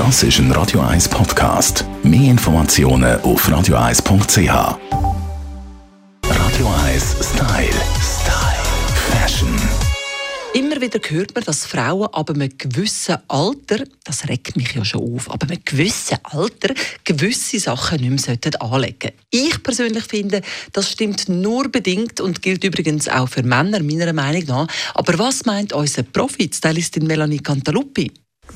Das ist ein Radio 1 Podcast. Mehr Informationen auf radio1.ch. Radio 1 Style. Style. Fashion. Immer wieder hört man, dass Frauen ab einem gewissen Alter, das regt mich ja schon auf, ab einem gewissen Alter gewisse Sachen nicht mehr anlegen sollten. Ich persönlich finde, das stimmt nur bedingt und gilt übrigens auch für Männer, meiner Meinung nach. Aber was meint unser Profi-Stylistin Melanie Cantaluppi?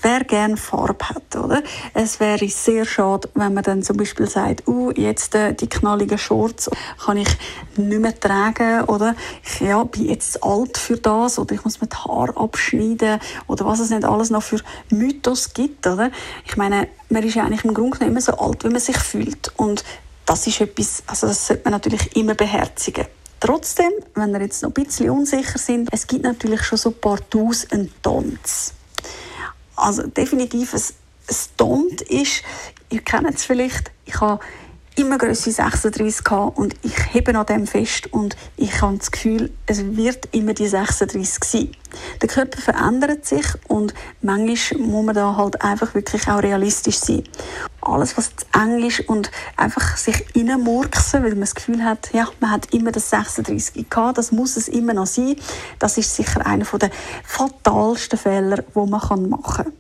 Wer gerne Farbe hat, oder? Es wäre sehr schade, wenn man dann zum Beispiel sagt, uh, jetzt äh, die knalligen Shorts kann ich nicht mehr tragen, oder? Ich ja, bin jetzt alt für das, oder ich muss mir die Haare abschneiden, oder was es nicht alles noch für Mythos gibt, oder? Ich meine, man ist ja eigentlich im Grunde genommen so alt, wie man sich fühlt. Und das ist etwas, also das sollte man natürlich immer beherzigen. Trotzdem, wenn wir jetzt noch ein bisschen unsicher sind, es gibt natürlich schon so ein paar Do's und Don'ts. Also definitiv ein, Stunt ist, ihr kennt es vielleicht, ich habe immer Größe 36 gehabt und ich hebe an dem fest und ich habe das Gefühl, es wird immer die 36 sein. Der Körper verändert sich und manchmal muss man da halt einfach wirklich auch realistisch sein. Alles, was zu eng ist und einfach sich reinmurksen, weil man das Gefühl hat, ja, man hat immer das 36 gehabt, das muss es immer noch sein, das ist sicher einer der fatalsten Fehler, die man machen kann.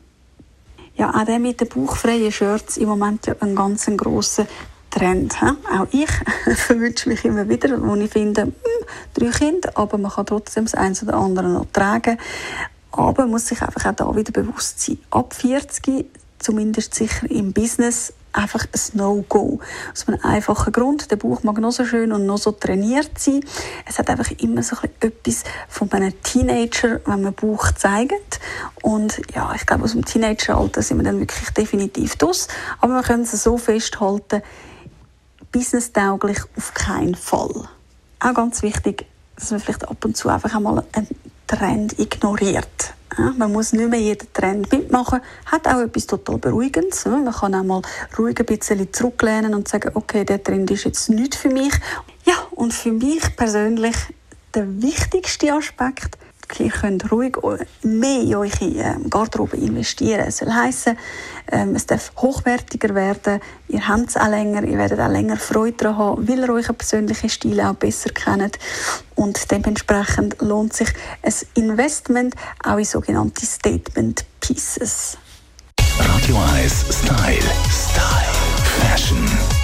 Ja, auch der mit den bauchfreien Shirts im Moment ja ein ganz grosser Trend. He? Auch ich verwünsche mich immer wieder, wo ich finde, hm, drei Kinder, aber man kann trotzdem das eine oder andere noch tragen. Aber man muss sich einfach auch da wieder bewusst sein. Ab 40, zumindest sicher im Business, einfach ein No-Go. Aus einem einfachen Grund. Der Bauch mag noch so schön und noch so trainiert sein. Es hat einfach immer so etwas von einem Teenager, wenn man Bauch zeigt. Und ja, ich glaube, aus dem Teenageralter sind wir dann wirklich definitiv durch. Aber wir können es so festhalten, businesstauglich auf keinen Fall. Auch ganz wichtig, dass man vielleicht ab und zu einfach einmal einen Trend ignoriert. Man muss nicht mehr jeden Trend mitmachen. Hat auch etwas total Beruhigendes. Man kann auch mal ruhig ein bisschen zurücklehnen und sagen, okay, der Trend ist jetzt nicht für mich. Ja, und für mich persönlich der wichtigste Aspekt, ihr könnt ruhig mehr in eure ähm, Garderobe investieren. Es soll heissen, ähm, es darf hochwertiger werden, ihr habt es auch länger, ihr werdet auch länger Freude daran haben, weil ihr euren persönlichen Stil auch besser kennt. Und dementsprechend lohnt sich ein Investment auch in sogenannte Statement Pieces. Radio 1 Style. Style. Fashion.